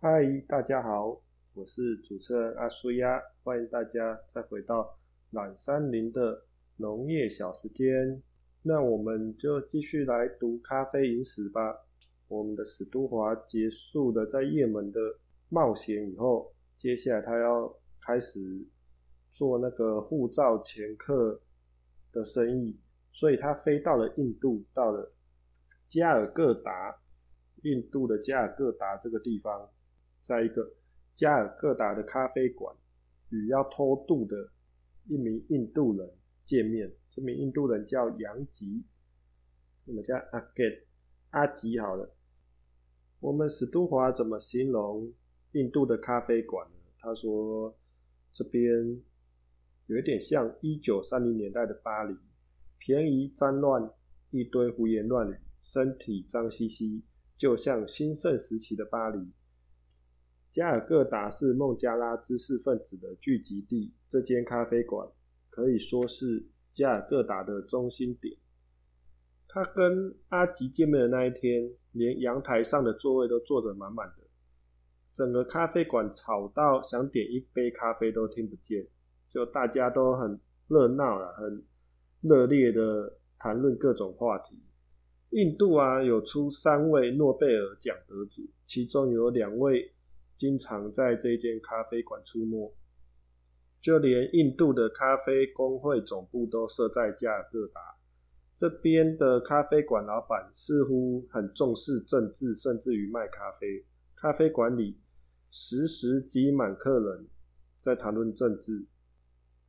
嗨，大家好，我是主持人阿苏亚，欢迎大家再回到懒山林的农业小时间。那我们就继续来读咖啡饮史吧。我们的史都华结束了在也门的冒险以后，接下来他要开始做那个护照掮客的生意，所以他飞到了印度，到了加尔各答，印度的加尔各答这个地方，在一个加尔各答的咖啡馆，与要偷渡的一名印度人见面。这名印度人叫杨吉，我们叫阿吉，阿吉好了。我们史都华怎么形容印度的咖啡馆呢？他说这边有点像一九三零年代的巴黎，便宜脏乱，一堆胡言乱语，身体脏兮兮，就像兴盛时期的巴黎。加尔各答是孟加拉知识分子的聚集地，这间咖啡馆可以说是。加尔各答的中心点。他跟阿吉见面的那一天，连阳台上的座位都坐着满满的，整个咖啡馆吵到想点一杯咖啡都听不见，就大家都很热闹了，很热烈的谈论各种话题。印度啊，有出三位诺贝尔奖得主，其中有两位经常在这间咖啡馆出没。就连印度的咖啡工会总部都设在加尔各答，这边的咖啡馆老板似乎很重视政治，甚至于卖咖啡。咖啡馆里时时挤满客人，在谈论政治。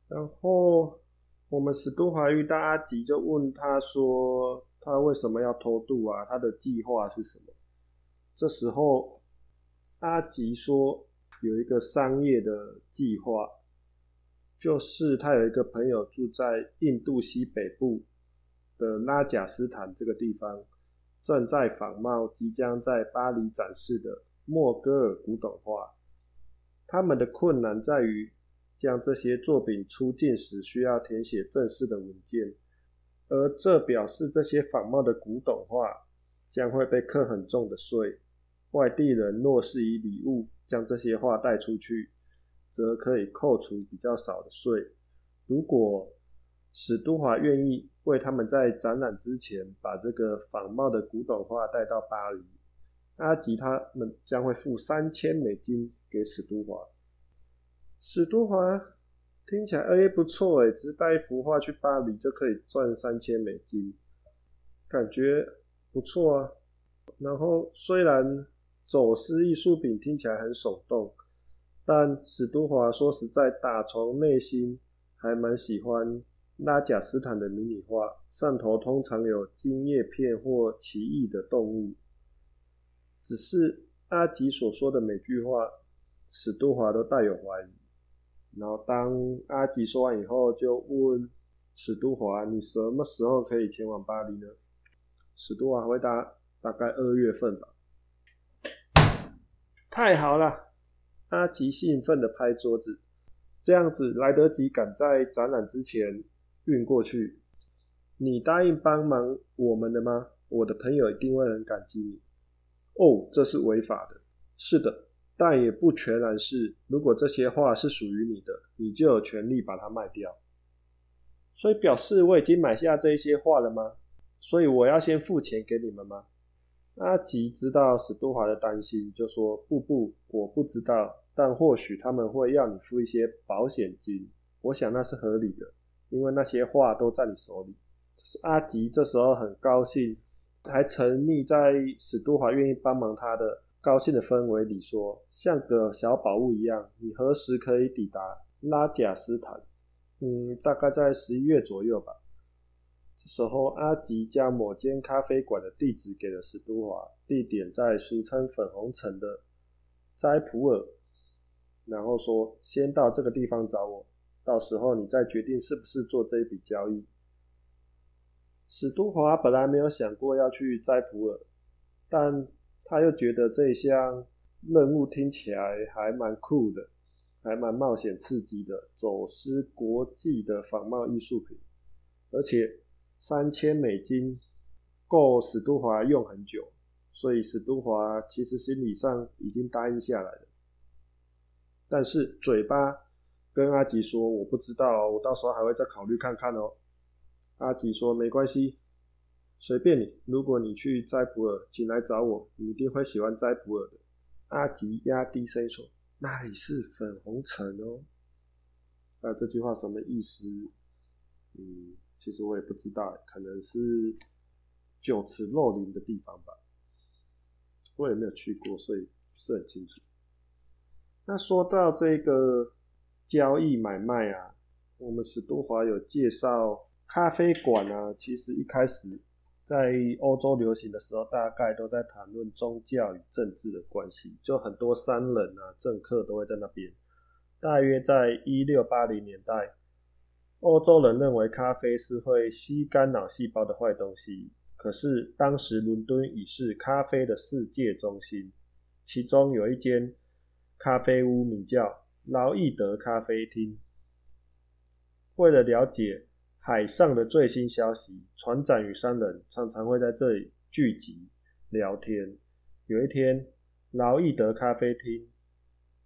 然后我们史都华遇到阿吉，就问他说：“他为什么要偷渡啊？他的计划是什么？”这时候阿吉说：“有一个商业的计划。”就是他有一个朋友住在印度西北部的拉贾斯坦这个地方，正在仿冒即将在巴黎展示的莫戈尔古董画。他们的困难在于将这些作品出境时需要填写正式的文件，而这表示这些仿冒的古董画将会被课很重的税。外地人若是以礼物将这些画带出去，则可以扣除比较少的税。如果史都华愿意为他们在展览之前把这个仿冒的古董画带到巴黎，阿吉他们将会付三千美金给史都华。史都华听起来哎不错哎，只是带一幅画去巴黎就可以赚三千美金，感觉不错啊。然后虽然走私艺术品听起来很手动。但史都华说实在，打从内心还蛮喜欢拉贾斯坦的迷你画，上头通常有金叶片或奇异的动物。只是阿吉所说的每句话，史都华都带有怀疑。然后当阿吉说完以后，就问史都华：“你什么时候可以前往巴黎呢？”史都华回答：“大概二月份吧。”太好了！阿吉兴奋地拍桌子，这样子来得及赶在展览之前运过去。你答应帮忙我们的吗？我的朋友一定会很感激你。哦，这是违法的。是的，但也不全然是。如果这些画是属于你的，你就有权利把它卖掉。所以表示我已经买下这些画了吗？所以我要先付钱给你们吗？阿吉知道史都华的担心，就说：“不不，我不知道，但或许他们会要你付一些保险金。我想那是合理的，因为那些画都在你手里。”是阿吉这时候很高兴，还沉溺在史都华愿意帮忙他的高兴的氛围里，说：“像个小宝物一样，你何时可以抵达拉贾斯坦？嗯，大概在十一月左右吧。”时候，阿吉将某间咖啡馆的地址给了史都华，地点在俗称粉红城的斋普尔，然后说：“先到这个地方找我，到时候你再决定是不是做这一笔交易。”史都华本来没有想过要去斋普尔，但他又觉得这一项任务听起来还蛮酷的，还蛮冒险刺激的，走私国际的仿冒艺术品，而且。三千美金够史都华用很久，所以史都华其实心理上已经答应下来了，但是嘴巴跟阿吉说我不知道，我到时候还会再考虑看看哦。阿吉说没关系，随便你，如果你去斋普尔，请来找我，你一定会喜欢斋普尔的。阿吉压低声说：“那里是粉红城哦。”那这句话什么意思？嗯，其实我也不知道，可能是酒池肉林的地方吧。我也没有去过，所以不是很清楚。那说到这个交易买卖啊，我们史都华有介绍咖啡馆啊，其实一开始。在欧洲流行的时候，大概都在谈论宗教与政治的关系，就很多商人啊、政客都会在那边。大约在一六八零年代，欧洲人认为咖啡是会吸干脑细胞的坏东西。可是当时伦敦已是咖啡的世界中心，其中有一间咖啡屋名叫劳易德咖啡厅。为了了解。海上的最新消息，船长与商人常常会在这里聚集聊天。有一天，劳易德咖啡厅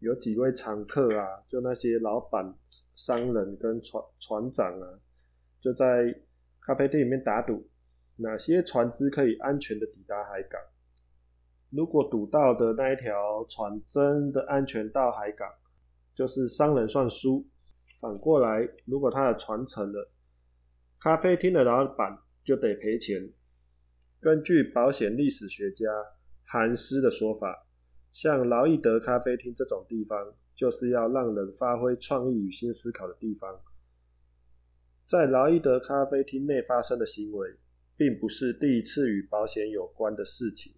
有几位常客啊，就那些老板、商人跟船船长啊，就在咖啡店里面打赌，哪些船只可以安全的抵达海港。如果赌到的那一条船真的安全到海港，就是商人算输；反过来，如果他的船沉了，咖啡厅的老板就得赔钱。根据保险历史学家韩斯的说法，像劳易德咖啡厅这种地方，就是要让人发挥创意与新思考的地方。在劳易德咖啡厅内发生的行为，并不是第一次与保险有关的事情，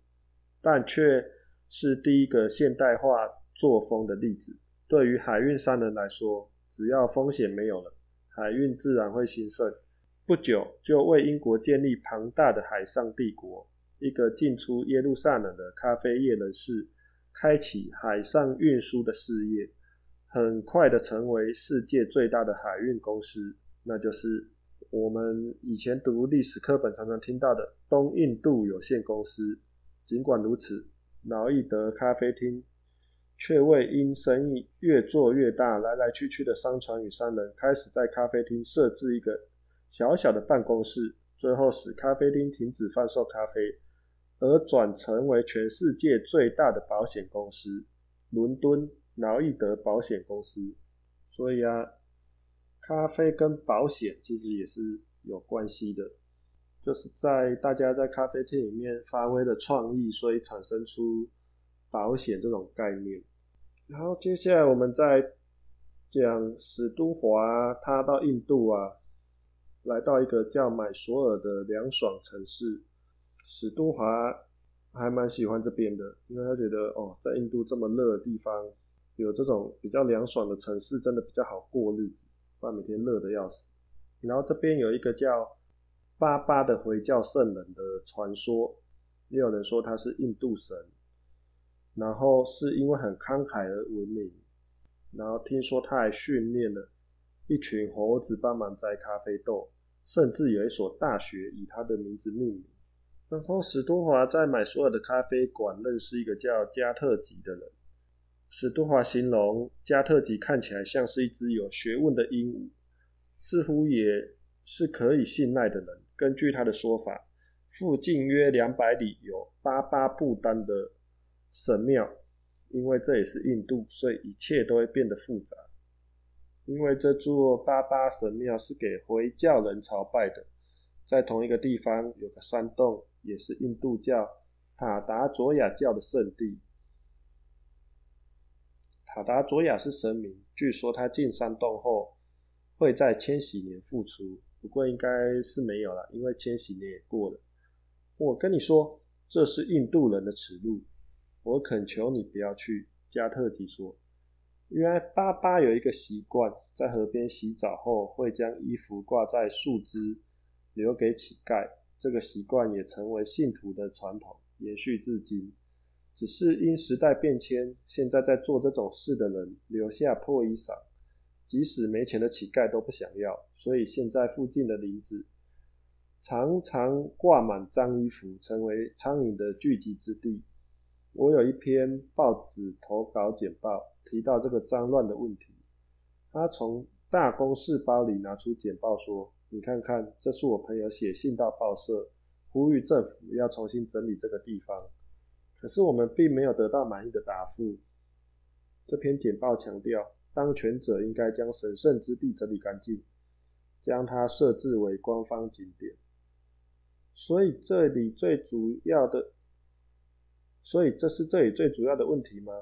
但却是第一个现代化作风的例子。对于海运商人来说，只要风险没有了，海运自然会兴盛。不久就为英国建立庞大的海上帝国。一个进出耶路撒冷的咖啡业人士，开启海上运输的事业，很快的成为世界最大的海运公司，那就是我们以前读历史课本常常听到的东印度有限公司。尽管如此，劳易德咖啡厅却为因生意越做越大，来来去去的商船与商人开始在咖啡厅设置一个。小小的办公室，最后使咖啡厅停止贩售咖啡，而转成为全世界最大的保险公司——伦敦劳易德保险公司。所以啊，咖啡跟保险其实也是有关系的，就是在大家在咖啡厅里面发挥的创意，所以产生出保险这种概念。然后接下来我们再讲史都华，他到印度啊。来到一个叫买索尔的凉爽城市，史都华还蛮喜欢这边的，因为他觉得哦，在印度这么热的地方，有这种比较凉爽的城市，真的比较好过日子，不然每天热的要死。然后这边有一个叫巴巴的回教圣人的传说，也有人说他是印度神，然后是因为很慷慨而闻名，然后听说他还训练了一群猴子帮忙摘咖啡豆。甚至有一所大学以他的名字命名。然后史都华在买所有的咖啡馆认识一个叫加特吉的人。史都华形容加特吉看起来像是一只有学问的鹦鹉，似乎也是可以信赖的人。根据他的说法，附近约两百里有巴巴布丹的神庙，因为这也是印度，所以一切都会变得复杂。因为这座巴巴神庙是给回教人朝拜的，在同一个地方有个山洞，也是印度教塔达佐雅教的圣地。塔达佐雅是神明，据说他进山洞后会在千禧年复出，不过应该是没有了，因为千禧年也过了。我跟你说，这是印度人的耻辱，我恳求你不要去。加特吉说。原来巴巴有一个习惯，在河边洗澡后会将衣服挂在树枝，留给乞丐。这个习惯也成为信徒的传统，延续至今。只是因时代变迁，现在在做这种事的人留下破衣裳，即使没钱的乞丐都不想要。所以现在附近的林子常常挂满脏衣服，成为苍蝇的聚集之地。我有一篇报纸投稿简报，提到这个脏乱的问题。他从大公事包里拿出简报说：“你看看，这是我朋友写信到报社，呼吁政府要重新整理这个地方。可是我们并没有得到满意的答复。”这篇简报强调，当权者应该将神圣之地整理干净，将它设置为官方景点。所以这里最主要的。所以这是这里最主要的问题吗？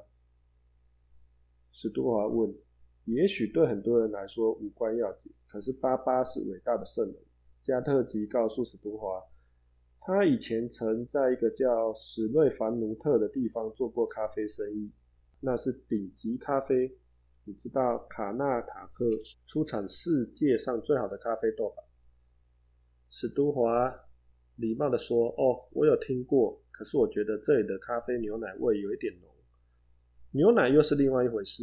史都华问。也许对很多人来说无关要紧，可是巴巴是伟大的圣人。加特吉告诉史都华，他以前曾在一个叫史瑞凡努特的地方做过咖啡生意，那是顶级咖啡。你知道卡纳塔克出产世界上最好的咖啡豆吧？史都华礼貌地说：“哦，我有听过。”可是我觉得这里的咖啡牛奶味有一点浓，牛奶又是另外一回事。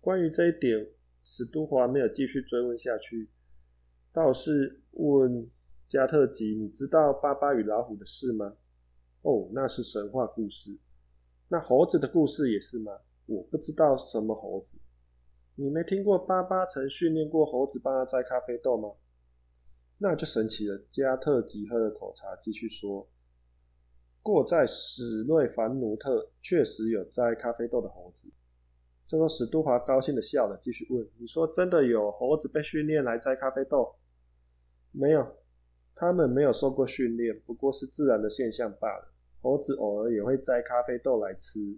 关于这一点，史都华没有继续追问下去，倒是问加特吉：“你知道巴巴与老虎的事吗？”“哦，那是神话故事。”“那猴子的故事也是吗？”“我不知道什么猴子。”“你没听过巴巴曾训练过猴子帮他摘咖啡豆吗？”“那就神奇了。”加特吉喝了口茶，继续说。过在史瑞凡奴特确实有摘咖啡豆的猴子。这个史都华高兴的笑了，继续问：“你说真的有猴子被训练来摘咖啡豆？”“没有，他们没有受过训练，不过是自然的现象罢了。猴子偶尔也会摘咖啡豆来吃，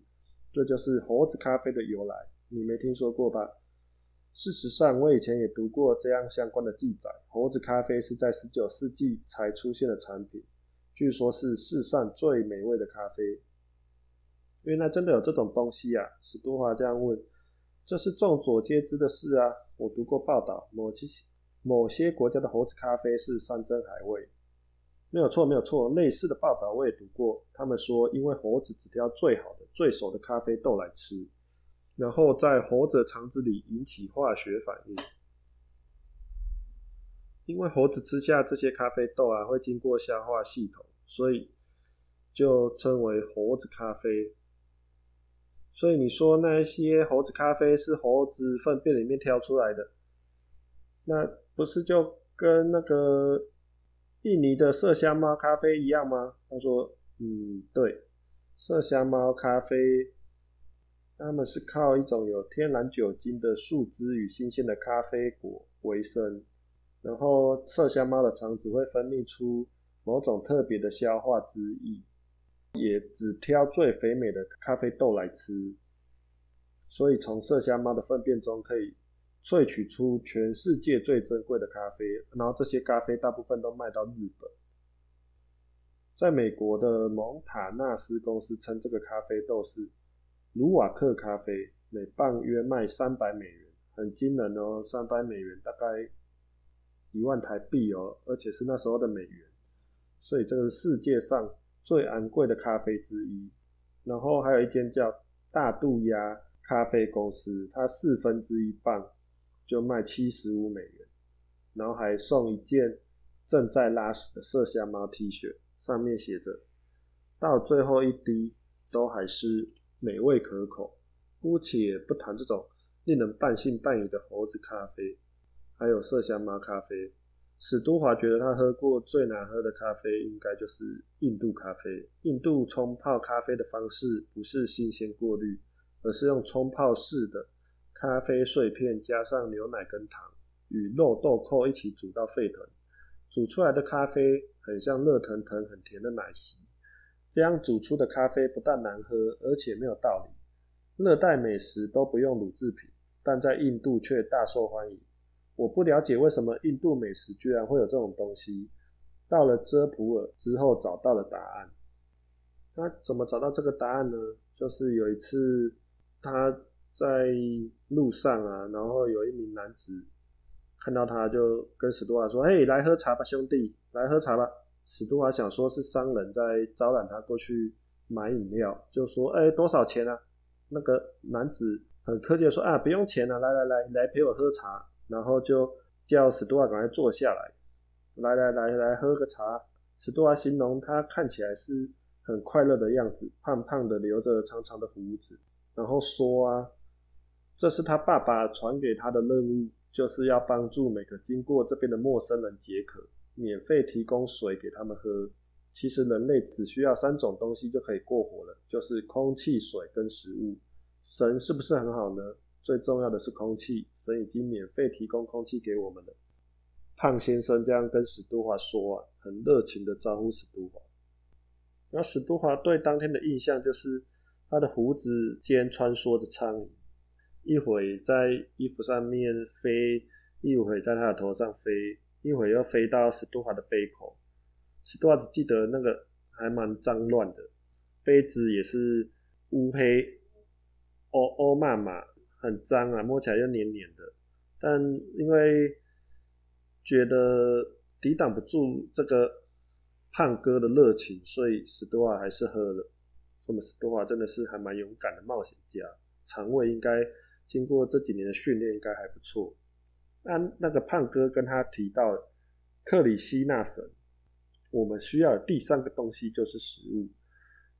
这就是猴子咖啡的由来。你没听说过吧？”“事实上，我以前也读过这样相关的记载。猴子咖啡是在十九世纪才出现的产品。”据说是世上最美味的咖啡。原来真的有这种东西啊！史都华这样问。这是众所皆知的事啊！我读过报道，某些某些国家的猴子咖啡是山珍海味。没有错，没有错。类似的报道我也读过。他们说，因为猴子只挑最好的、最熟的咖啡豆来吃，然后在猴子肠子里引起化学反应。因为猴子吃下这些咖啡豆啊，会经过消化系统，所以就称为猴子咖啡。所以你说那一些猴子咖啡是猴子粪便里面挑出来的，那不是就跟那个印尼的麝香猫咖啡一样吗？他说：“嗯，对，麝香猫咖啡，他们是靠一种有天然酒精的树枝与新鲜的咖啡果为生。”然后麝香猫的肠子会分泌出某种特别的消化汁液，也只挑最肥美的咖啡豆来吃，所以从麝香猫的粪便中可以萃取出全世界最珍贵的咖啡。然后这些咖啡大部分都卖到日本，在美国的蒙塔纳斯公司称这个咖啡豆是卢瓦克咖啡，每磅约卖三百美元，很惊人哦，三百美元大概。一万台币哦，而且是那时候的美元，所以这个世界上最昂贵的咖啡之一。然后还有一间叫大渡鸭咖啡公司，它四分之一磅就卖七十五美元，然后还送一件正在拉屎的麝香猫 T 恤，上面写着“到最后一滴都还是美味可口”。姑且不谈这种令人半信半疑的猴子咖啡。还有麝香猫咖啡，史都华觉得他喝过最难喝的咖啡，应该就是印度咖啡。印度冲泡咖啡的方式不是新鲜过滤，而是用冲泡式的咖啡碎片加上牛奶跟糖，与肉豆蔻一起煮到沸腾，煮出来的咖啡很像热腾腾、很甜的奶昔。这样煮出的咖啡不但难喝，而且没有道理。热带美食都不用乳制品，但在印度却大受欢迎。我不了解为什么印度美食居然会有这种东西。到了遮普尔之后，找到了答案。他怎么找到这个答案呢？就是有一次他在路上啊，然后有一名男子看到他，就跟史都华说：“嘿，来喝茶吧，兄弟，来喝茶吧。”史都华想说是商人在招揽他过去买饮料，就说：“哎，多少钱啊？”那个男子很客气的说：“啊，不用钱了，来来来，来陪我喝茶。”然后就叫史都华赶快坐下来，来来来来喝个茶。史多华形容他看起来是很快乐的样子，胖胖的，留着长长的胡子，然后说啊，这是他爸爸传给他的任务，就是要帮助每个经过这边的陌生人解渴，免费提供水给他们喝。其实人类只需要三种东西就可以过活了，就是空气、水跟食物。神是不是很好呢？最重要的是空气，神已经免费提供空气给我们了。胖先生这样跟史都华说啊，很热情的招呼史都华。然后史都华对当天的印象就是他的胡子间穿梭着苍蝇，一会在衣服上面飞，一会在他的头上飞，一会又飞到史都华的杯口。史都华只记得那个还蛮脏乱的，杯子也是乌黑、欧欧麻麻，很脏啊，摸起来又黏黏的。但因为觉得抵挡不住这个胖哥的热情，所以史多瓦还是喝了。那么史多瓦真的是还蛮勇敢的冒险家，肠胃应该经过这几年的训练，应该还不错。那那个胖哥跟他提到克里希纳神，我们需要的第三个东西就是食物。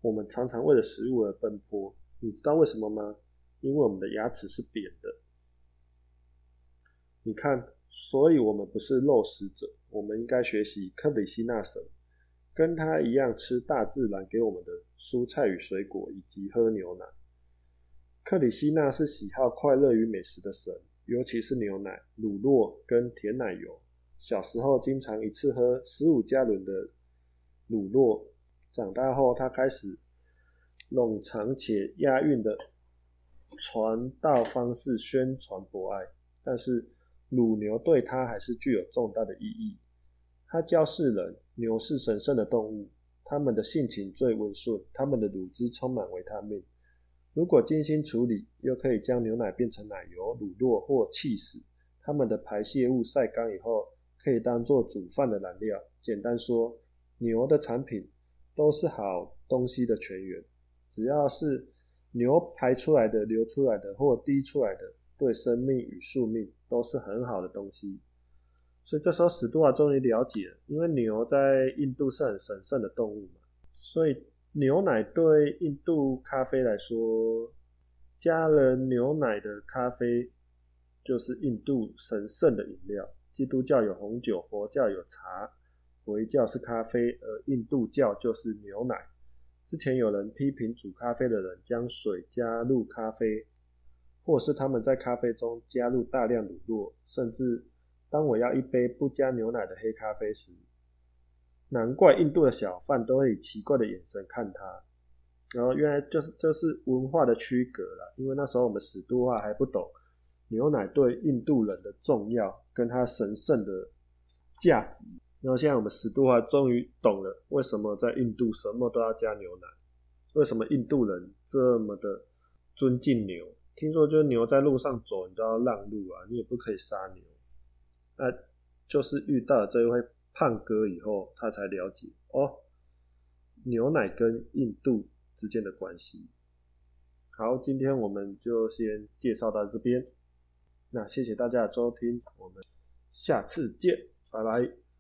我们常常为了食物而奔波，你知道为什么吗？因为我们的牙齿是扁的。你看。所以，我们不是肉食者，我们应该学习克里希纳神，跟他一样吃大自然给我们的蔬菜与水果，以及喝牛奶。克里希纳是喜好快乐与美食的神，尤其是牛奶、乳酪跟甜奶油。小时候经常一次喝十五加仑的乳酪，长大后他开始冗长且押韵的传道方式宣传博爱，但是。乳牛对他还是具有重大的意义。他教世人，牛是神圣的动物，它们的性情最温顺，它们的乳汁充满维他命。如果精心处理，又可以将牛奶变成奶油、乳酪或气死。它们的排泄物晒干以后，可以当做煮饭的燃料。简单说，牛的产品都是好东西的泉源。只要是牛排出来的、流出来的或滴出来的。对生命与宿命都是很好的东西，所以这时候史杜华终于了解了，因为牛在印度是很神圣的动物嘛，所以牛奶对印度咖啡来说，加了牛奶的咖啡就是印度神圣的饮料。基督教有红酒，佛教有茶，回教是咖啡，而印度教就是牛奶。之前有人批评煮咖啡的人将水加入咖啡。或是他们在咖啡中加入大量乳酪，甚至当我要一杯不加牛奶的黑咖啡时，难怪印度的小贩都会以奇怪的眼神看他。然后原来就是这是文化的区隔了，因为那时候我们史都话还不懂牛奶对印度人的重要跟它神圣的价值。然后现在我们史都华终于懂了为什么在印度什么都要加牛奶，为什么印度人这么的尊敬牛。听说就是牛在路上走，你都要让路啊，你也不可以杀牛。那就是遇到这位胖哥以后，他才了解哦，牛奶跟印度之间的关系。好，今天我们就先介绍到这边。那谢谢大家的收听，我们下次见，拜拜。